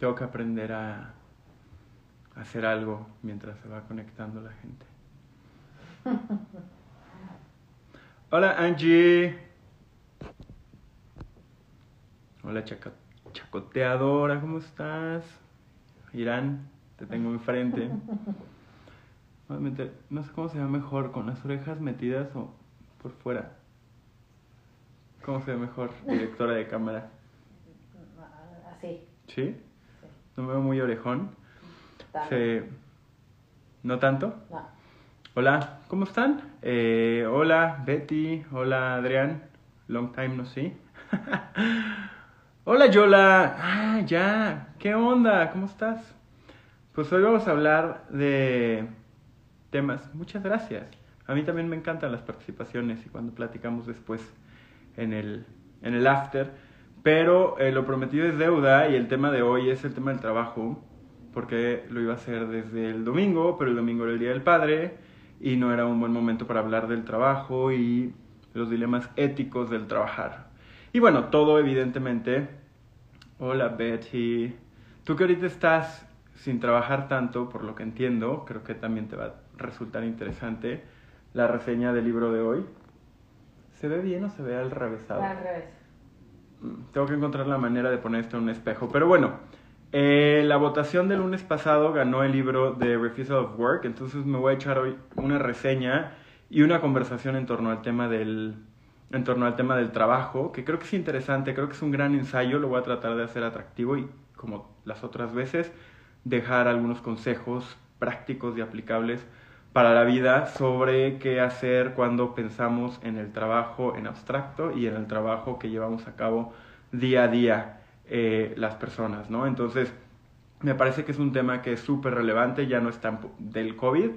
tengo que aprender a hacer algo mientras se va conectando la gente. Hola Angie. Hola chacoteadora, ¿cómo estás? Irán, te tengo enfrente. no sé cómo se ve mejor, con las orejas metidas o por fuera. ¿Cómo se ve mejor, directora de cámara? Así. ¿Sí? ¿No me veo muy orejón? ¿No tanto? No. Hola, ¿cómo están? Eh, hola, Betty. Hola, Adrián. Long time no see. hola, Yola. Ah, ya. ¿Qué onda? ¿Cómo estás? Pues hoy vamos a hablar de temas. Muchas gracias. A mí también me encantan las participaciones y cuando platicamos después en el, en el after. Pero eh, lo prometido es deuda y el tema de hoy es el tema del trabajo, porque lo iba a hacer desde el domingo, pero el domingo era el Día del Padre y no era un buen momento para hablar del trabajo y los dilemas éticos del trabajar. Y bueno, todo evidentemente. Hola Betty. Tú que ahorita estás sin trabajar tanto, por lo que entiendo, creo que también te va a resultar interesante la reseña del libro de hoy. ¿Se ve bien o se ve al revésado? Al revés. Tengo que encontrar la manera de poner esto en un espejo. Pero bueno, eh, la votación del lunes pasado ganó el libro de Refusal of Work, entonces me voy a echar hoy una reseña y una conversación en torno al tema del, en torno al tema del trabajo, que creo que es interesante, creo que es un gran ensayo, lo voy a tratar de hacer atractivo y como las otras veces, dejar algunos consejos prácticos y aplicables para la vida sobre qué hacer cuando pensamos en el trabajo en abstracto y en el trabajo que llevamos a cabo día a día eh, las personas, ¿no? Entonces, me parece que es un tema que es súper relevante, ya no es tan del COVID,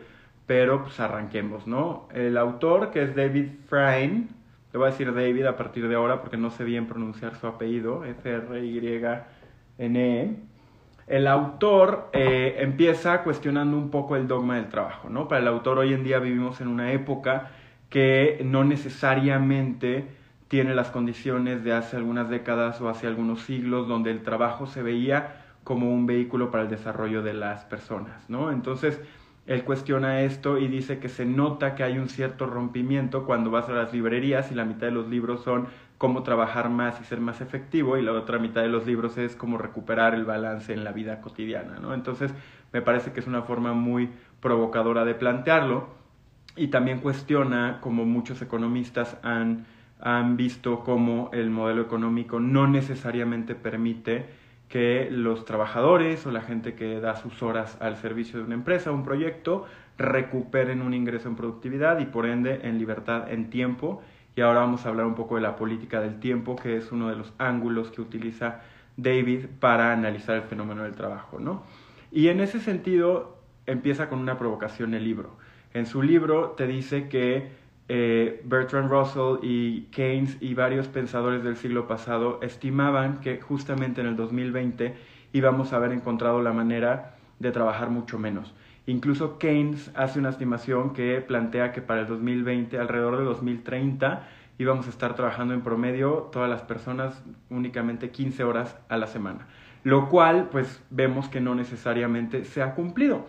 pero pues arranquemos, ¿no? El autor, que es David Frine, le voy a decir David a partir de ahora porque no sé bien pronunciar su apellido, F-R-Y-N-E, el autor eh, empieza cuestionando un poco el dogma del trabajo, ¿no? Para el autor hoy en día vivimos en una época que no necesariamente tiene las condiciones de hace algunas décadas o hace algunos siglos donde el trabajo se veía como un vehículo para el desarrollo de las personas, ¿no? Entonces, él cuestiona esto y dice que se nota que hay un cierto rompimiento cuando vas a las librerías y la mitad de los libros son cómo trabajar más y ser más efectivo y la otra mitad de los libros es cómo recuperar el balance en la vida cotidiana, ¿no? Entonces, me parece que es una forma muy provocadora de plantearlo y también cuestiona, como muchos economistas han, han visto, cómo el modelo económico no necesariamente permite que los trabajadores o la gente que da sus horas al servicio de una empresa, un proyecto, recuperen un ingreso en productividad y por ende en libertad en tiempo. Y ahora vamos a hablar un poco de la política del tiempo, que es uno de los ángulos que utiliza David para analizar el fenómeno del trabajo, ¿no? Y en ese sentido empieza con una provocación el libro. En su libro te dice que eh, Bertrand Russell y Keynes y varios pensadores del siglo pasado estimaban que justamente en el 2020 íbamos a haber encontrado la manera de trabajar mucho menos. Incluso Keynes hace una estimación que plantea que para el 2020, alrededor de 2030, íbamos a estar trabajando en promedio todas las personas únicamente 15 horas a la semana. Lo cual, pues vemos que no necesariamente se ha cumplido.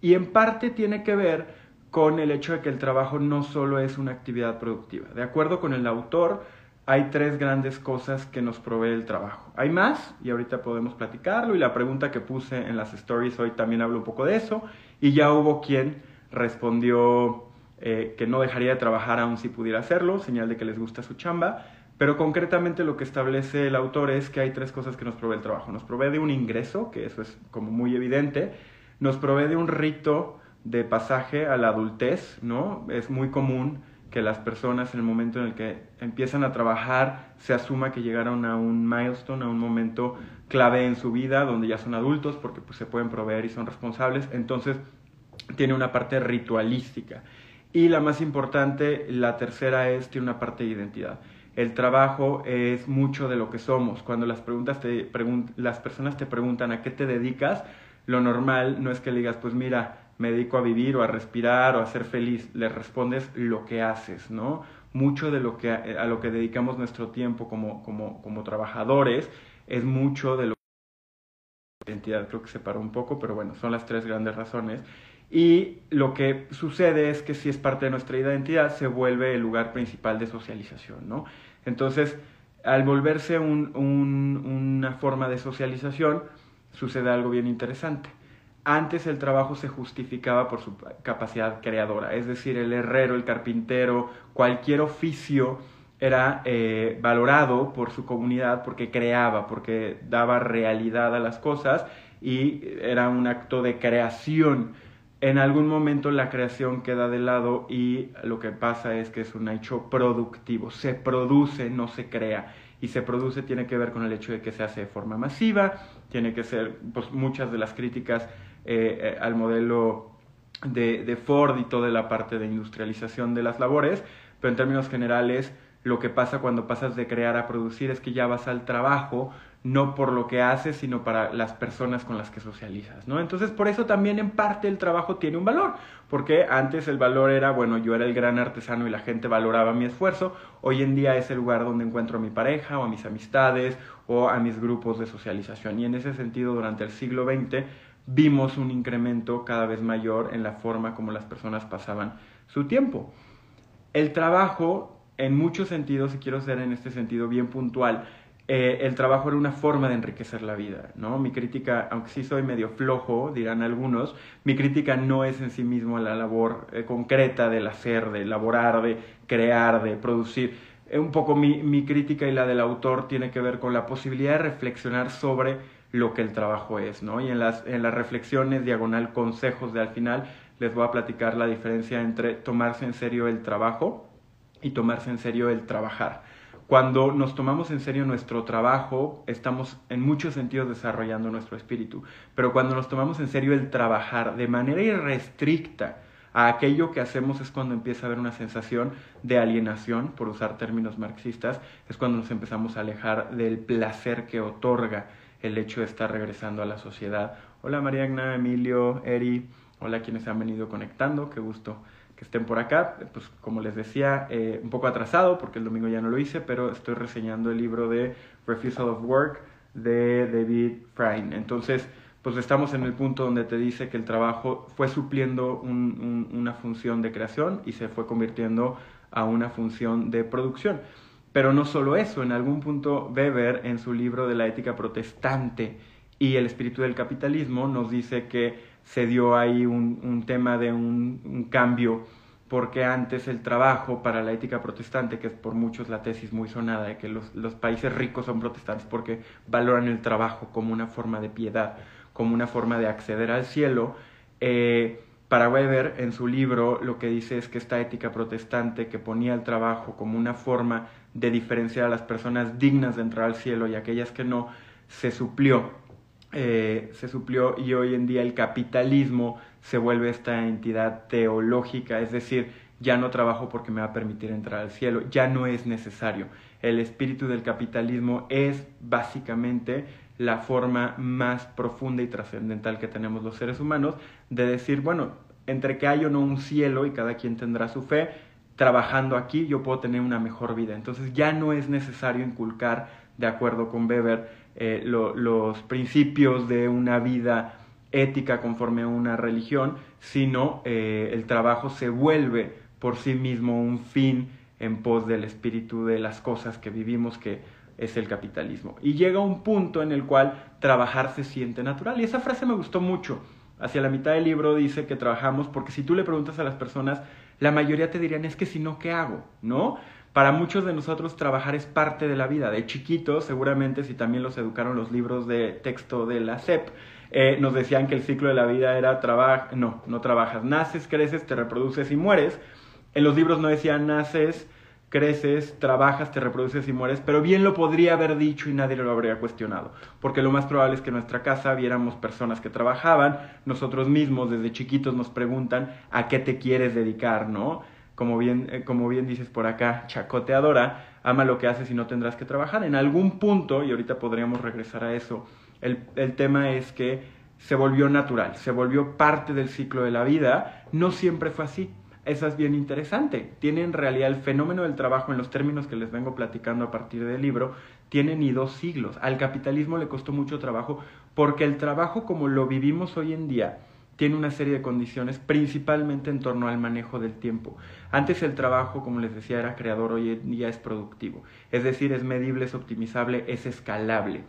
Y en parte tiene que ver con el hecho de que el trabajo no solo es una actividad productiva. De acuerdo con el autor, hay tres grandes cosas que nos provee el trabajo. Hay más y ahorita podemos platicarlo y la pregunta que puse en las stories hoy también habla un poco de eso y ya hubo quien respondió eh, que no dejaría de trabajar aún si pudiera hacerlo, señal de que les gusta su chamba, pero concretamente lo que establece el autor es que hay tres cosas que nos provee el trabajo. Nos provee de un ingreso, que eso es como muy evidente, nos provee de un rito de pasaje a la adultez, ¿no? Es muy común que las personas en el momento en el que empiezan a trabajar se asuma que llegaron a un milestone, a un momento clave en su vida donde ya son adultos porque pues, se pueden proveer y son responsables. Entonces tiene una parte ritualística. Y la más importante, la tercera es, tiene una parte de identidad. El trabajo es mucho de lo que somos. Cuando las, preguntas te, las personas te preguntan a qué te dedicas, lo normal no es que le digas, pues mira, me dedico a vivir o a respirar o a ser feliz, le respondes lo que haces, ¿no? Mucho de lo que a, lo que dedicamos nuestro tiempo como, como, como trabajadores es mucho de lo identidad creo que se paró un poco, pero bueno, son las tres grandes razones. Y lo que sucede es que si es parte de nuestra identidad, se vuelve el lugar principal de socialización, ¿no? Entonces, al volverse un, una forma de socialización, sucede algo bien interesante. Antes el trabajo se justificaba por su capacidad creadora, es decir, el herrero, el carpintero, cualquier oficio era eh, valorado por su comunidad porque creaba, porque daba realidad a las cosas y era un acto de creación. En algún momento la creación queda de lado y lo que pasa es que es un hecho productivo, se produce, no se crea. Y se produce tiene que ver con el hecho de que se hace de forma masiva, tiene que ser, pues muchas de las críticas eh, eh, al modelo de, de Ford y toda la parte de industrialización de las labores, pero en términos generales lo que pasa cuando pasas de crear a producir es que ya vas al trabajo, no por lo que haces, sino para las personas con las que socializas, ¿no? Entonces, por eso también en parte el trabajo tiene un valor, porque antes el valor era, bueno, yo era el gran artesano y la gente valoraba mi esfuerzo, hoy en día es el lugar donde encuentro a mi pareja o a mis amistades o a mis grupos de socialización. Y en ese sentido, durante el siglo XX, vimos un incremento cada vez mayor en la forma como las personas pasaban su tiempo. El trabajo en muchos sentidos, y quiero ser en este sentido bien puntual, eh, el trabajo era una forma de enriquecer la vida, ¿no? Mi crítica, aunque sí soy medio flojo, dirán algunos, mi crítica no es en sí mismo la labor eh, concreta del hacer, de elaborar, de crear, de producir. Eh, un poco mi, mi crítica y la del autor tiene que ver con la posibilidad de reflexionar sobre lo que el trabajo es, ¿no? Y en las, en las reflexiones, diagonal, consejos de al final, les voy a platicar la diferencia entre tomarse en serio el trabajo, y tomarse en serio el trabajar. Cuando nos tomamos en serio nuestro trabajo, estamos en muchos sentidos desarrollando nuestro espíritu, pero cuando nos tomamos en serio el trabajar de manera irrestricta a aquello que hacemos es cuando empieza a haber una sensación de alienación, por usar términos marxistas, es cuando nos empezamos a alejar del placer que otorga el hecho de estar regresando a la sociedad. Hola Mariagna, Emilio, Eri, hola quienes han venido conectando, qué gusto que estén por acá. Pues como les decía, eh, un poco atrasado porque el domingo ya no lo hice, pero estoy reseñando el libro de Refusal of Work de David Frine. Entonces, pues estamos en el punto donde te dice que el trabajo fue supliendo una función de creación y se fue convirtiendo a una función de producción. Pero no solo eso, en algún punto Weber en su libro de la ética protestante y el espíritu del capitalismo nos dice que se dio ahí un, tema de un, cambio, porque antes el trabajo para la ética protestante, que es por muchos la tesis muy sonada de que los, países ricos son protestantes porque valoran el trabajo como una forma de piedad, como una forma de acceder al cielo, eh, para Weber, en su libro, lo que dice es que esta ética protestante que ponía el trabajo como una forma de diferenciar a las personas dignas de entrar al cielo y aquellas que no, se suplió eh, se suplió y hoy en día el capitalismo se vuelve esta entidad teológica, es decir, ya no trabajo porque me va a permitir entrar al cielo, ya no es necesario. El espíritu del capitalismo es básicamente la forma más profunda y trascendental que tenemos los seres humanos de decir, bueno, entre que hay o no un cielo y cada quien tendrá su fe, trabajando aquí yo puedo tener una mejor vida. Entonces ya no es necesario inculcar, de acuerdo con Weber, eh, los principios de una vida ética conforme a una religión, sino eh, el trabajo se vuelve por sí mismo un fin en pos del espíritu de las cosas que vivimos, que es el capitalismo. Y llega un punto en el cual trabajar se siente natural. Y esa frase me gustó mucho. Hacia la mitad del libro dice que trabajamos porque si tú le preguntas a las personas, la mayoría te dirían, es que si no, ¿qué hago? ¿No? Para muchos de nosotros trabajar es parte de la vida. De chiquitos, seguramente si también los educaron los libros de texto de la SEP, eh, nos decían que el ciclo de la vida era trabajar, no, no trabajas, naces, creces, te reproduces y mueres. En los libros no decían naces, creces, trabajas, te reproduces y mueres, pero bien lo podría haber dicho y nadie lo habría cuestionado, porque lo más probable es que en nuestra casa viéramos personas que trabajaban, nosotros mismos desde chiquitos nos preguntan a qué te quieres dedicar, ¿no? como bien, eh, como bien dices por acá, chacoteadora, ama lo que haces y no tendrás que trabajar. En algún punto, y ahorita podríamos regresar a eso, el, el tema es que se volvió natural, se volvió parte del ciclo de la vida, no siempre fue así. Eso es bien interesante. Tiene en realidad el fenómeno del trabajo en los términos que les vengo platicando a partir del libro, tiene ni dos siglos. Al capitalismo le costó mucho trabajo porque el trabajo como lo vivimos hoy en día tiene una serie de condiciones, principalmente en torno al manejo del tiempo. Antes el trabajo, como les decía, era creador, hoy en día es productivo. Es decir, es medible, es optimizable, es escalable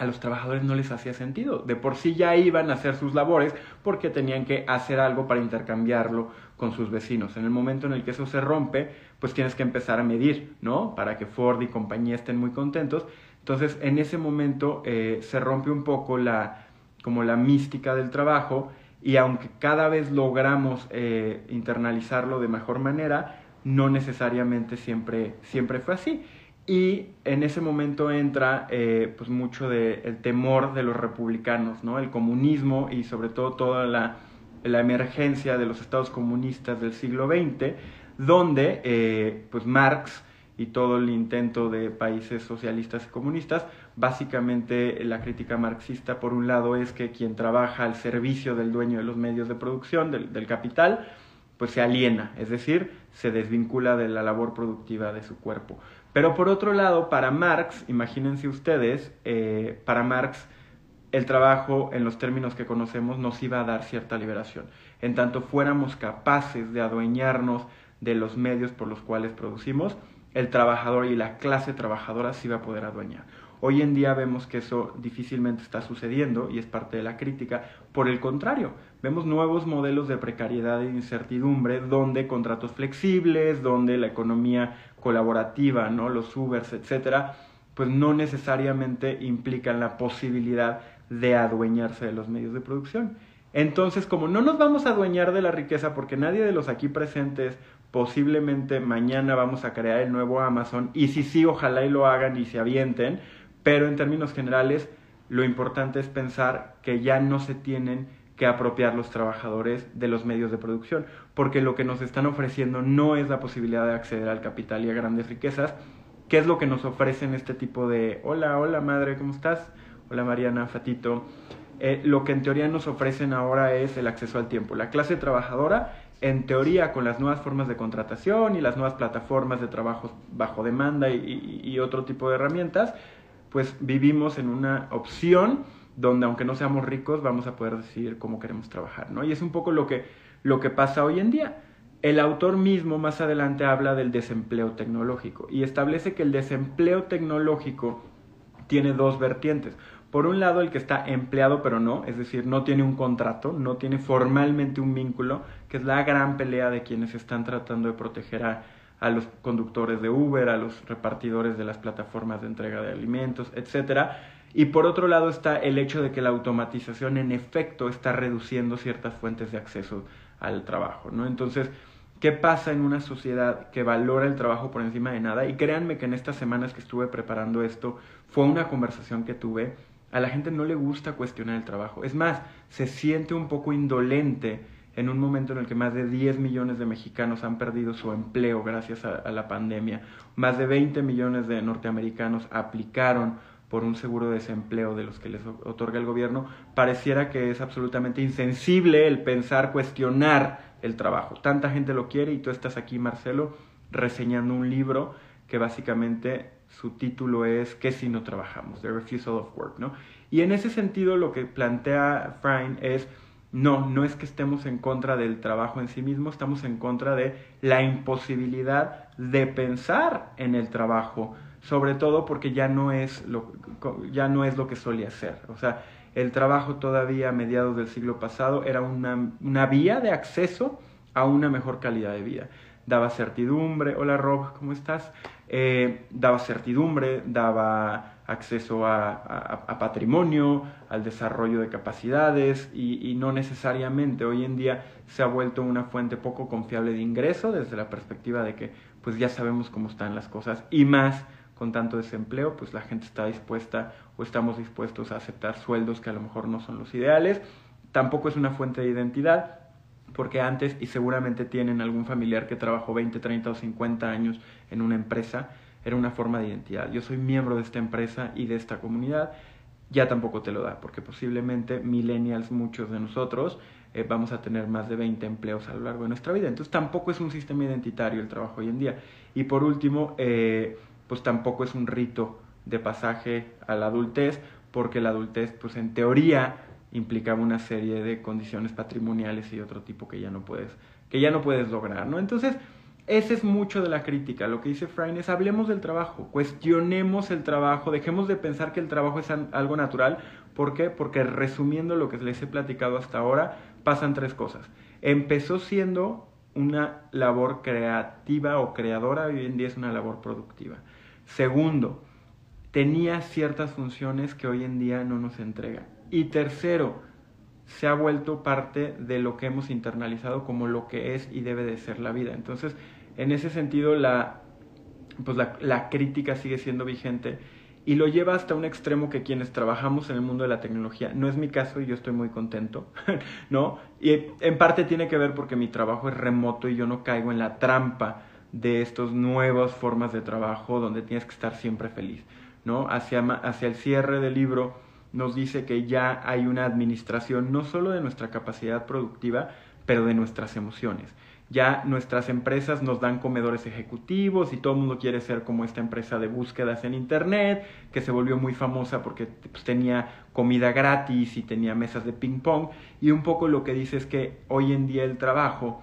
a los trabajadores no les hacía sentido. De por sí ya iban a hacer sus labores porque tenían que hacer algo para intercambiarlo con sus vecinos. En el momento en el que eso se rompe, pues tienes que empezar a medir, ¿no? Para que Ford y compañía estén muy contentos. Entonces, en ese momento eh, se rompe un poco la, como la mística del trabajo y aunque cada vez logramos eh, internalizarlo de mejor manera, no necesariamente siempre, siempre fue así. Y en ese momento entra eh, pues mucho del el temor de los republicanos, ¿no? El comunismo y sobre todo toda la, la emergencia de los estados comunistas del siglo XX, donde eh, pues Marx y todo el intento de países socialistas y comunistas, básicamente la crítica marxista por un lado es que quien trabaja al servicio del dueño de los medios de producción, del, del capital, pues se aliena, es decir, se desvincula de la labor productiva de su cuerpo. Pero por otro lado, para Marx, imagínense ustedes, eh, para Marx el trabajo en los términos que conocemos nos iba a dar cierta liberación. En tanto fuéramos capaces de adueñarnos de los medios por los cuales producimos, el trabajador y la clase trabajadora se iba a poder adueñar. Hoy en día vemos que eso difícilmente está sucediendo y es parte de la crítica. Por el contrario, vemos nuevos modelos de precariedad e incertidumbre donde contratos flexibles, donde la economía colaborativa, ¿no? los Ubers, etcétera, pues no necesariamente implican la posibilidad de adueñarse de los medios de producción. Entonces, como no nos vamos a adueñar de la riqueza porque nadie de los aquí presentes posiblemente mañana vamos a crear el nuevo Amazon y si sí, ojalá y lo hagan y se avienten, pero en términos generales lo importante es pensar que ya no se tienen que apropiar los trabajadores de los medios de producción, porque lo que nos están ofreciendo no es la posibilidad de acceder al capital y a grandes riquezas, ¿Qué es lo que nos ofrecen este tipo de, hola, hola madre, ¿cómo estás? Hola Mariana, Fatito. Eh, lo que en teoría nos ofrecen ahora es el acceso al tiempo. La clase trabajadora, en teoría, con las nuevas formas de contratación y las nuevas plataformas de trabajo bajo demanda y, y otro tipo de herramientas, pues vivimos en una opción donde aunque no seamos ricos vamos a poder decidir cómo queremos trabajar, ¿no? Y es un poco lo que, lo que pasa hoy en día. El autor mismo más adelante habla del desempleo tecnológico y establece que el desempleo tecnológico tiene dos vertientes. Por un lado, el que está empleado pero no, es decir, no tiene un contrato, no tiene formalmente un vínculo, que es la gran pelea de quienes están tratando de proteger a, a los conductores de Uber, a los repartidores de las plataformas de entrega de alimentos, etcétera y por otro lado está el hecho de que la automatización en efecto está reduciendo ciertas fuentes de acceso al trabajo, ¿no? Entonces, ¿qué pasa en una sociedad que valora el trabajo por encima de nada? Y créanme que en estas semanas que estuve preparando esto, fue una conversación que tuve. A la gente no le gusta cuestionar el trabajo. Es más, se siente un poco indolente en un momento en el que más de 10 millones de mexicanos han perdido su empleo gracias a, a la pandemia. Más de 20 millones de norteamericanos aplicaron por un seguro de desempleo de los que les otorga el gobierno, pareciera que es absolutamente insensible el pensar, cuestionar el trabajo. Tanta gente lo quiere y tú estás aquí, Marcelo, reseñando un libro que básicamente su título es ¿Qué si no trabajamos? The Refusal of Work, ¿no? Y en ese sentido lo que plantea Frine es no, no es que estemos en contra del trabajo en sí mismo, estamos en contra de la imposibilidad de pensar en el trabajo sobre todo porque ya no es lo, ya no es lo que solía ser. O sea, el trabajo todavía a mediados del siglo pasado era una, una vía de acceso a una mejor calidad de vida. Daba certidumbre, hola Rob, ¿cómo estás? Eh, daba certidumbre, daba acceso a, a, patrimonio, al desarrollo de capacidades y, y, no necesariamente hoy en día se ha vuelto una fuente poco confiable de ingreso desde la perspectiva de que pues ya sabemos cómo están las cosas y más con tanto desempleo, pues la gente está dispuesta o estamos dispuestos a aceptar sueldos que a lo mejor no son los ideales. Tampoco es una fuente de identidad, porque antes, y seguramente tienen algún familiar que trabajó 20, 30 o 50 años en una empresa, era una forma de identidad. Yo soy miembro de esta empresa y de esta comunidad, ya tampoco te lo da, porque posiblemente millennials, muchos de nosotros, eh, vamos a tener más de 20 empleos a lo largo de nuestra vida. Entonces tampoco es un sistema identitario el trabajo hoy en día. Y por último, eh, pues tampoco es un rito de pasaje a la adultez, porque la adultez, pues en teoría, implicaba una serie de condiciones patrimoniales y otro tipo que ya no puedes, que ya no puedes lograr, ¿no? Entonces, ese es mucho de la crítica. Lo que dice Frayn es hablemos del trabajo, cuestionemos el trabajo, dejemos de pensar que el trabajo es algo natural. ¿Por qué? Porque resumiendo lo que les he platicado hasta ahora, pasan tres cosas. Empezó siendo una labor creativa o creadora, hoy en día es una labor productiva. Segundo, tenía ciertas funciones que hoy en día no nos entrega. Y tercero, se ha vuelto parte de lo que hemos internalizado como lo que es y debe de ser la vida. Entonces, en ese sentido, la, pues la, crítica sigue siendo vigente y lo lleva hasta un extremo que quienes trabajamos en el mundo de la tecnología, no es mi caso y yo estoy muy contento, ¿no? Y en parte tiene que ver porque mi trabajo es remoto y yo no caigo en la trampa de estas nuevas formas de trabajo donde tienes que estar siempre feliz, ¿no? Hacia, hacia el cierre del libro nos dice que ya hay una administración no solo de nuestra capacidad productiva, pero de nuestras emociones ya nuestras empresas nos dan comedores ejecutivos y todo el mundo quiere ser como esta empresa de búsquedas en Internet, que se volvió muy famosa porque pues, tenía comida gratis y tenía mesas de ping pong. Y un poco lo que dice es que hoy en día el trabajo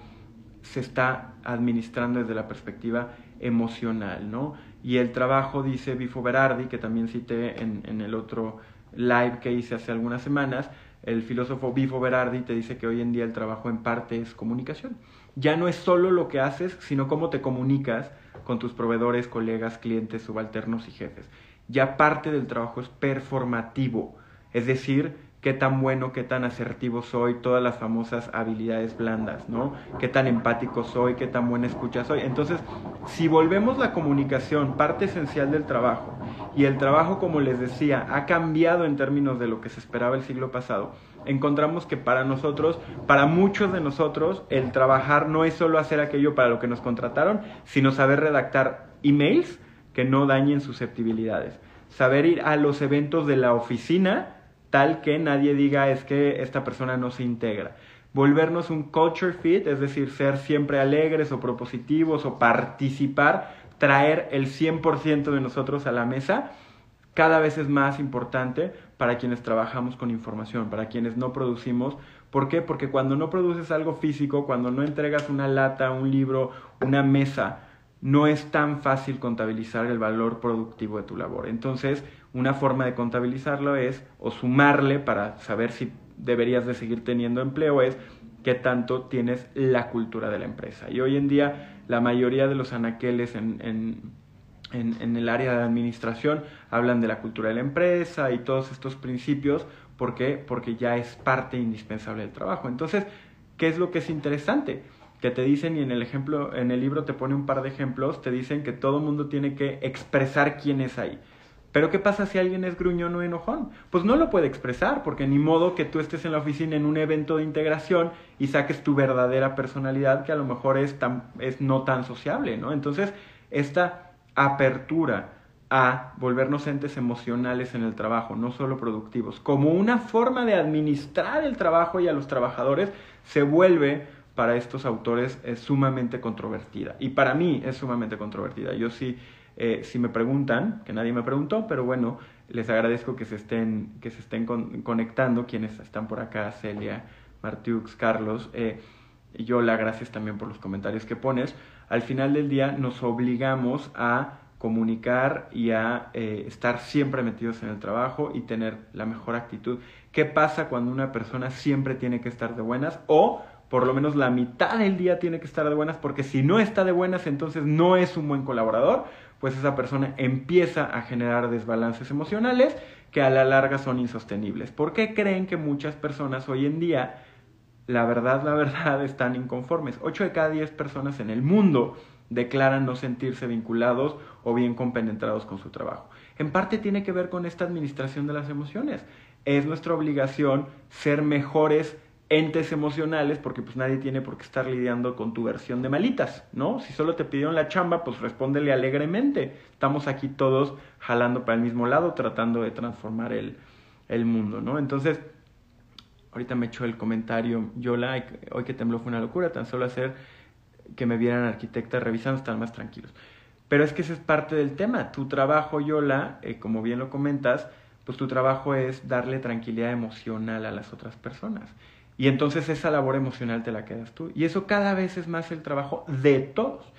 se está administrando desde la perspectiva emocional, ¿no? Y el trabajo, dice Bifo Berardi, que también cité en, en el otro live que hice hace algunas semanas, el filósofo Bifo Berardi te dice que hoy en día el trabajo en parte es comunicación ya no es solo lo que haces, sino cómo te comunicas con tus proveedores, colegas, clientes, subalternos y jefes. Ya parte del trabajo es performativo, es decir, qué tan bueno, qué tan asertivo soy, todas las famosas habilidades blandas, ¿no? Qué tan empático soy, qué tan buena escucha soy. Entonces, si volvemos la comunicación parte esencial del trabajo, y el trabajo, como les decía, ha cambiado en términos de lo que se esperaba el siglo pasado, encontramos que para nosotros, para muchos de nosotros, el trabajar no es solo hacer aquello para lo que nos contrataron, sino saber redactar emails que no dañen susceptibilidades. Saber ir a los eventos de la oficina tal que nadie diga es que esta persona no se integra. Volvernos un culture fit, es decir, ser siempre alegres o propositivos o participar, traer el 100% de nosotros a la mesa, cada vez es más importante para quienes trabajamos con información, para quienes no producimos. ¿Por qué? Porque cuando no produces algo físico, cuando no entregas una lata, un libro, una mesa, no es tan fácil contabilizar el valor productivo de tu labor. Entonces, una forma de contabilizarlo es, o sumarle para saber si deberías de seguir teniendo empleo, es qué tanto tienes la cultura de la empresa. Y hoy en día, la mayoría de los anaqueles en, en en, el área de administración hablan de la cultura de la empresa y todos estos principios. ¿Por qué? Porque ya es parte indispensable del trabajo. Entonces, ¿qué es lo que es interesante? Que te dicen, y en el ejemplo, en el libro te pone un par de ejemplos, te dicen que todo mundo tiene que expresar quién es ahí. Pero ¿qué pasa si alguien es gruñón o enojón? Pues no lo puede expresar, porque ni modo que tú estés en la oficina en un evento de integración y saques tu verdadera personalidad que a lo mejor es, tan, es no tan sociable, ¿no? Entonces, esta apertura a volvernos entes emocionales en el trabajo, no solo productivos, como una forma de administrar el trabajo y a los trabajadores, se vuelve para estos autores sumamente controvertida. Y para mí es sumamente controvertida. Yo sí, eh, si me preguntan, que nadie me preguntó, pero bueno, les agradezco que se estén, que se estén conectando, quienes están por acá, Celia, Martiux, Carlos. Eh, y yo la gracias también por los comentarios que pones al final del día nos obligamos a comunicar y a eh, estar siempre metidos en el trabajo y tener la mejor actitud. ¿Qué pasa cuando una persona siempre tiene que estar de buenas o por lo menos la mitad del día tiene que estar de buenas porque si no está de buenas entonces no es un buen colaborador? Pues esa persona empieza a generar desbalances emocionales que a la larga son insostenibles. ¿Por qué creen que muchas personas hoy en día la verdad, la verdad, están inconformes. 8 de cada 10 personas en el mundo declaran no sentirse vinculados o bien compenetrados con su trabajo. En parte tiene que ver con esta administración de las emociones. Es nuestra obligación ser mejores entes emocionales porque pues nadie tiene por qué estar lidiando con tu versión de malitas, ¿no? Si solo te pidieron la chamba, pues respóndele alegremente. Estamos aquí todos jalando para el mismo lado, tratando de transformar el, el mundo, ¿no? Entonces, ahorita me echó el comentario, Yola, hoy que tembló fue una locura, tan solo hacer que me vieran arquitecta revisando, están más tranquilos. Pero es que ese es parte del tema. Tu trabajo, Yola, eh, como bien lo comentas, pues tu trabajo es darle tranquilidad emocional a las otras personas. Y entonces esa labor emocional te la quedas tú. Y eso cada vez es más el trabajo de todos.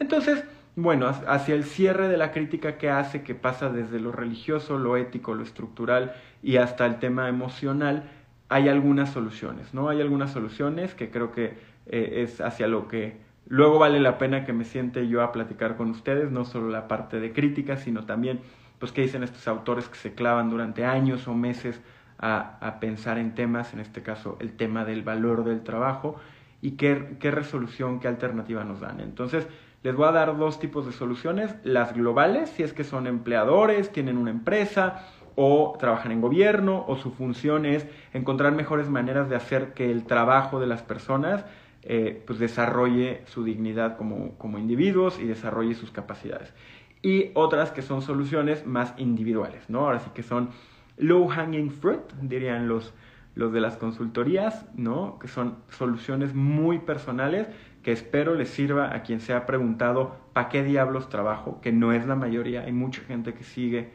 Entonces, bueno, hacia el cierre de la crítica que hace, que pasa desde lo religioso, lo ético, lo estructural y hasta el tema emocional, hay algunas soluciones, ¿no? Hay algunas soluciones que creo que eh, es hacia lo que luego vale la pena que me siente yo a platicar con ustedes, no solo la parte de crítica, sino también, pues, qué dicen estos autores que se clavan durante años o meses a, pensar en temas, en este caso el tema del valor del trabajo, y qué, qué resolución, qué alternativa nos dan. Entonces, les voy a dar dos tipos de soluciones, las globales, si es que son empleadores, tienen una empresa o trabajan en gobierno o su función es encontrar mejores maneras de hacer que el trabajo de las personas eh, pues desarrolle su dignidad como, como individuos y desarrolle sus capacidades. Y otras que son soluciones más individuales, ¿no? Ahora sí que son low hanging fruit, dirían los, los de las consultorías, ¿no? Que son soluciones muy personales que espero les sirva a quien se ha preguntado ¿para qué diablos trabajo? Que no es la mayoría, hay mucha gente que sigue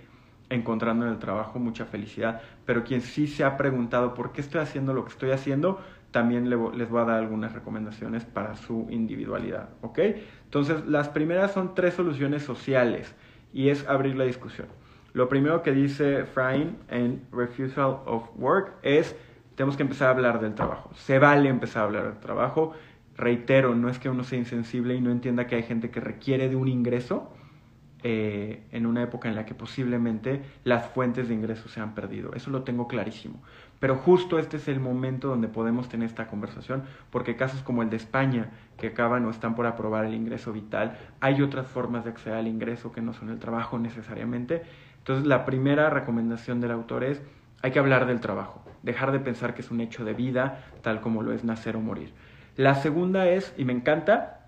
encontrando en el trabajo mucha felicidad, pero quien sí se ha preguntado ¿por qué estoy haciendo lo que estoy haciendo? También les voy a dar algunas recomendaciones para su individualidad, ¿ok? Entonces, las primeras son tres soluciones sociales y es abrir la discusión. Lo primero que dice Frain en Refusal of Work es tenemos que empezar a hablar del trabajo. Se vale empezar a hablar del trabajo reitero, no es que uno sea insensible y no entienda que hay gente que requiere de un ingreso eh, en una época en la que posiblemente las fuentes de ingresos se han perdido. Eso lo tengo clarísimo. Pero justo este es el momento donde podemos tener esta conversación, porque casos como el de España, que acaban o están por aprobar el ingreso vital, hay otras formas de acceder al ingreso que no son el trabajo necesariamente. Entonces, la primera recomendación del autor es, hay que hablar del trabajo, dejar de pensar que es un hecho de vida, tal como lo es nacer o morir. La segunda es, y me encanta,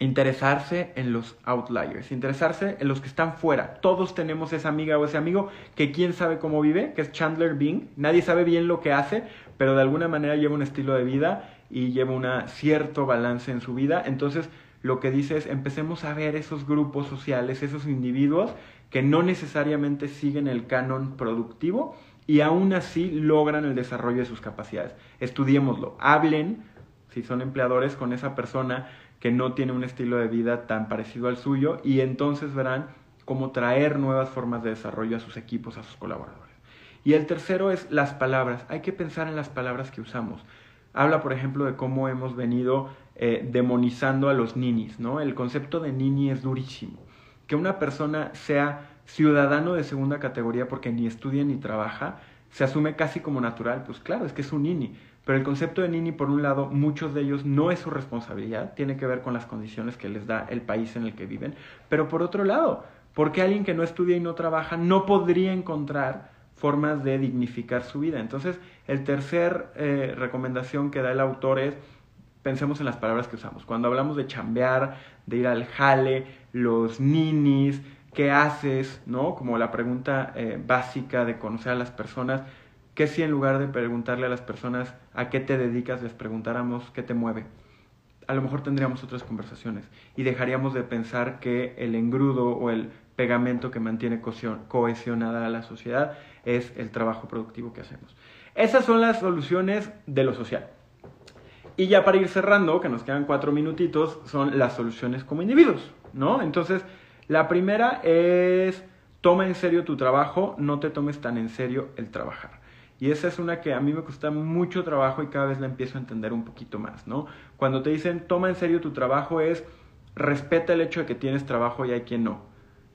interesarse en los outliers, interesarse en los que están fuera. Todos tenemos esa amiga o ese amigo que quién sabe cómo vive, que es Chandler Bing. Nadie sabe bien lo que hace, pero de alguna manera lleva un estilo de vida y lleva un cierto balance en su vida. Entonces, lo que dice es, empecemos a ver esos grupos sociales, esos individuos que no necesariamente siguen el canon productivo y aún así logran el desarrollo de sus capacidades. Estudiémoslo, hablen si son empleadores, con esa persona que no tiene un estilo de vida tan parecido al suyo y entonces verán cómo traer nuevas formas de desarrollo a sus equipos, a sus colaboradores. Y el tercero es las palabras. Hay que pensar en las palabras que usamos. Habla, por ejemplo, de cómo hemos venido eh, demonizando a los ninis, ¿no? El concepto de nini es durísimo. Que una persona sea ciudadano de segunda categoría porque ni estudia ni trabaja, se asume casi como natural. Pues claro, es que es un nini pero el concepto de Nini, por un lado, muchos de ellos no es su responsabilidad, tiene que ver con las condiciones que les da el país en el que viven. Pero por otro lado, porque alguien que no estudia y no trabaja no podría encontrar formas de dignificar su vida? Entonces, el tercer eh, recomendación que da el autor es pensemos en las palabras que usamos. Cuando hablamos de chambear, de ir al jale, los ninis, ¿qué haces? ¿No? Como la pregunta eh, básica de conocer a las personas ¿Qué si en lugar de preguntarle a las personas a qué te dedicas, les preguntáramos qué te mueve? A lo mejor tendríamos otras conversaciones y dejaríamos de pensar que el engrudo o el pegamento que mantiene cohesionada a la sociedad es el trabajo productivo que hacemos. Esas son las soluciones de lo social. Y ya para ir cerrando, que nos quedan cuatro minutitos, son las soluciones como individuos, ¿no? Entonces, la primera es toma en serio tu trabajo, no te tomes tan en serio el trabajar. Y esa es una que a mí me cuesta mucho trabajo y cada vez la empiezo a entender un poquito más, ¿no? Cuando te dicen toma en serio tu trabajo es respeta el hecho de que tienes trabajo y hay quien no.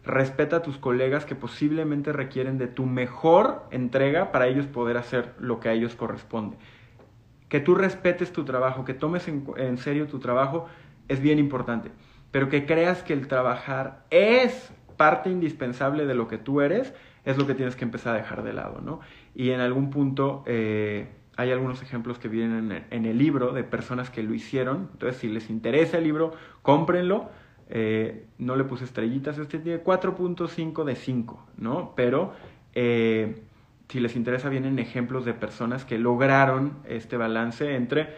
Respeta a tus colegas que posiblemente requieren de tu mejor entrega para ellos poder hacer lo que a ellos corresponde. Que tú respetes tu trabajo, que tomes en, en serio tu trabajo es bien importante, pero que creas que el trabajar es parte indispensable de lo que tú eres, es lo que tienes que empezar a dejar de lado, ¿no? Y en algún punto eh, hay algunos ejemplos que vienen en, el libro de personas que lo hicieron. Entonces, si les interesa el libro, cómprenlo. Eh, no le puse estrellitas, este tiene 4.5 de 5, ¿no? Pero eh, si les interesa, vienen ejemplos de personas que lograron este balance entre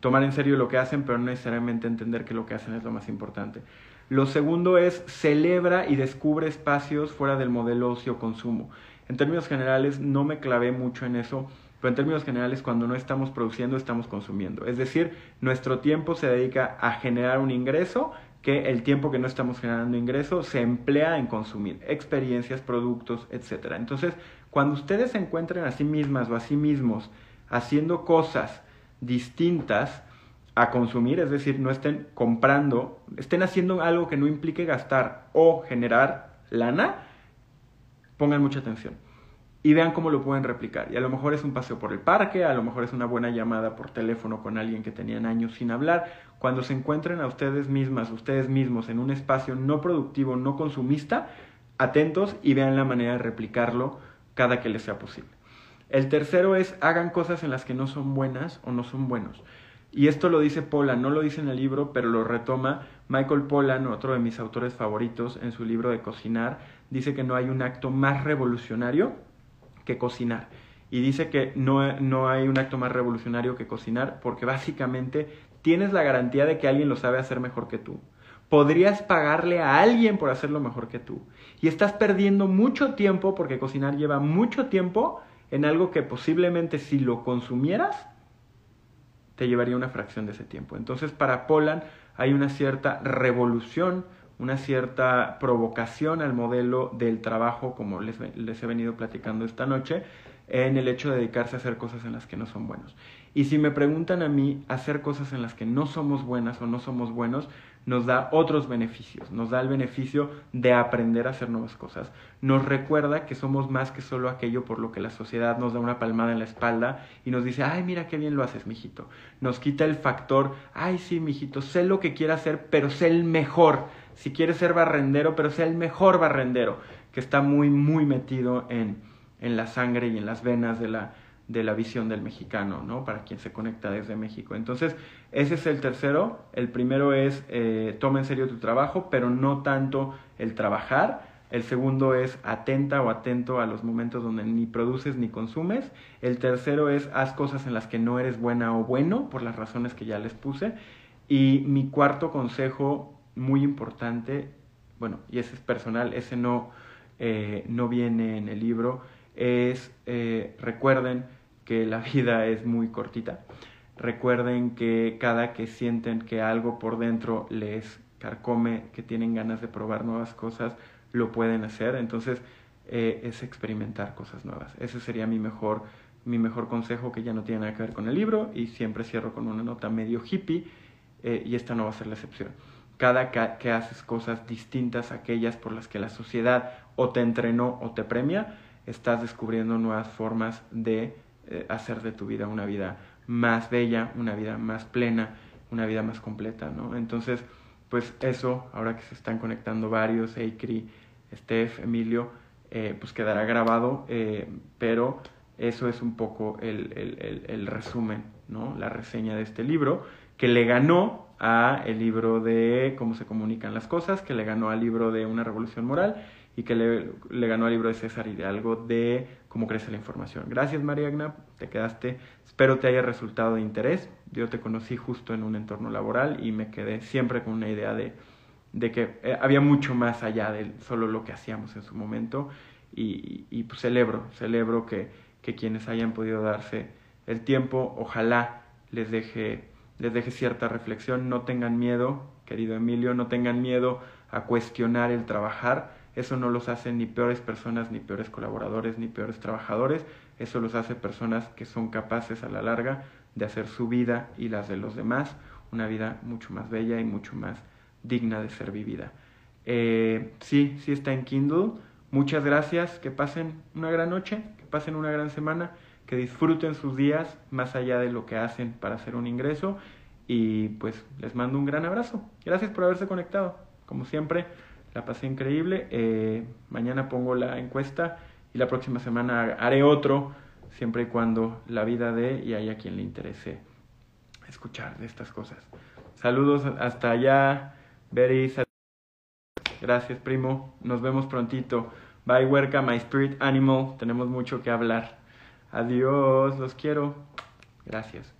tomar en serio lo que hacen, pero no necesariamente entender que lo que hacen es lo más importante. Lo segundo es celebra y descubre espacios fuera del modelo ocio-consumo. En términos generales, no me clavé mucho en eso, pero en términos generales, cuando no estamos produciendo, estamos consumiendo. Es decir, nuestro tiempo se dedica a generar un ingreso que el tiempo que no estamos generando ingreso se emplea en consumir experiencias, productos, etc. Entonces, cuando ustedes se encuentren a sí mismas o a sí mismos haciendo cosas distintas a consumir, es decir, no estén comprando, estén haciendo algo que no implique gastar o generar lana, pongan mucha atención y vean cómo lo pueden replicar. Y a lo mejor es un paseo por el parque, a lo mejor es una buena llamada por teléfono con alguien que tenían años sin hablar. Cuando se encuentren a ustedes mismas, ustedes mismos en un espacio no productivo, no consumista, atentos y vean la manera de replicarlo cada que les sea posible. El tercero es hagan cosas en las que no son buenas o no son buenos. Y esto lo dice Polan, no lo dice en el libro, pero lo retoma Michael Polan, otro de mis autores favoritos, en su libro de cocinar. Dice que no hay un acto más revolucionario que cocinar. Y dice que no, no hay un acto más revolucionario que cocinar porque básicamente tienes la garantía de que alguien lo sabe hacer mejor que tú. Podrías pagarle a alguien por hacerlo mejor que tú. Y estás perdiendo mucho tiempo porque cocinar lleva mucho tiempo en algo que posiblemente si lo consumieras te llevaría una fracción de ese tiempo. Entonces para Poland hay una cierta revolución una cierta provocación al modelo del trabajo, como les, les, he venido platicando esta noche, en el hecho de dedicarse a hacer cosas en las que no son buenos. Y si me preguntan a mí, hacer cosas en las que no somos buenas o no somos buenos, nos da otros beneficios, nos da el beneficio de aprender a hacer nuevas cosas, nos recuerda que somos más que solo aquello por lo que la sociedad nos da una palmada en la espalda y nos dice, ay, mira qué bien lo haces, mijito. Nos quita el factor, ay, sí, mijito, sé lo que quiero hacer, pero sé el mejor si quieres ser barrendero, pero sea el mejor barrendero, que está muy, muy metido en, en la sangre y en las venas de la, de la visión del mexicano, ¿no? Para quien se conecta desde México. Entonces, ese es el tercero. El primero es eh, toma en serio tu trabajo, pero no tanto el trabajar. El segundo es atenta o atento a los momentos donde ni produces ni consumes. El tercero es haz cosas en las que no eres buena o bueno, por las razones que ya les puse. Y mi cuarto consejo muy importante, bueno, y ese es personal, ese no, eh, no viene en el libro, es eh, recuerden que la vida es muy cortita. Recuerden que cada que sienten que algo por dentro les carcome, que tienen ganas de probar nuevas cosas, lo pueden hacer. Entonces eh, es experimentar cosas nuevas. Ese sería mi mejor, mi mejor consejo que ya no tiene nada que ver con el libro y siempre cierro con una nota medio hippie y esta no va a ser la excepción cada que haces cosas distintas a aquellas por las que la sociedad o te entrenó o te premia, estás descubriendo nuevas formas de eh, hacer de tu vida una vida más bella, una vida más plena, una vida más completa, ¿no? Entonces, pues eso, ahora que se están conectando varios, Eikri, Steph, Emilio, eh, pues quedará grabado, eh, pero eso es un poco el, el, el resumen, ¿no? La reseña de este libro, que le ganó a el libro de Cómo se comunican las cosas, que le ganó al libro de Una revolución moral y que le, le ganó al libro de César Hidalgo de Cómo crece la información. Gracias María Agna, te quedaste, espero te haya resultado de interés. Yo te conocí justo en un entorno laboral y me quedé siempre con una idea de, de que eh, había mucho más allá de solo lo que hacíamos en su momento y, y pues celebro, celebro que, que quienes hayan podido darse el tiempo, ojalá les deje les deje cierta reflexión, no tengan miedo, querido Emilio, no tengan miedo a cuestionar el trabajar, eso no los hace ni peores personas, ni peores colaboradores, ni peores trabajadores, eso los hace personas que son capaces a la larga de hacer su vida y las de los demás una vida mucho más bella y mucho más digna de ser vivida. Eh, sí, sí está en Kindle. Muchas gracias, que pasen una gran noche, que pasen una gran semana que disfruten sus días más allá de lo que hacen para hacer un ingreso y pues les mando un gran abrazo. Gracias por haberse conectado. Como siempre, la pasé increíble. Eh, mañana pongo la encuesta y la próxima semana haré otro, siempre y cuando la vida dé y haya quien le interese escuchar de estas cosas. Saludos hasta allá, Beri. Gracias, primo. Nos vemos prontito. Bye, Huerca, My Spirit Animal. Tenemos mucho que hablar. Adiós, los quiero. Gracias.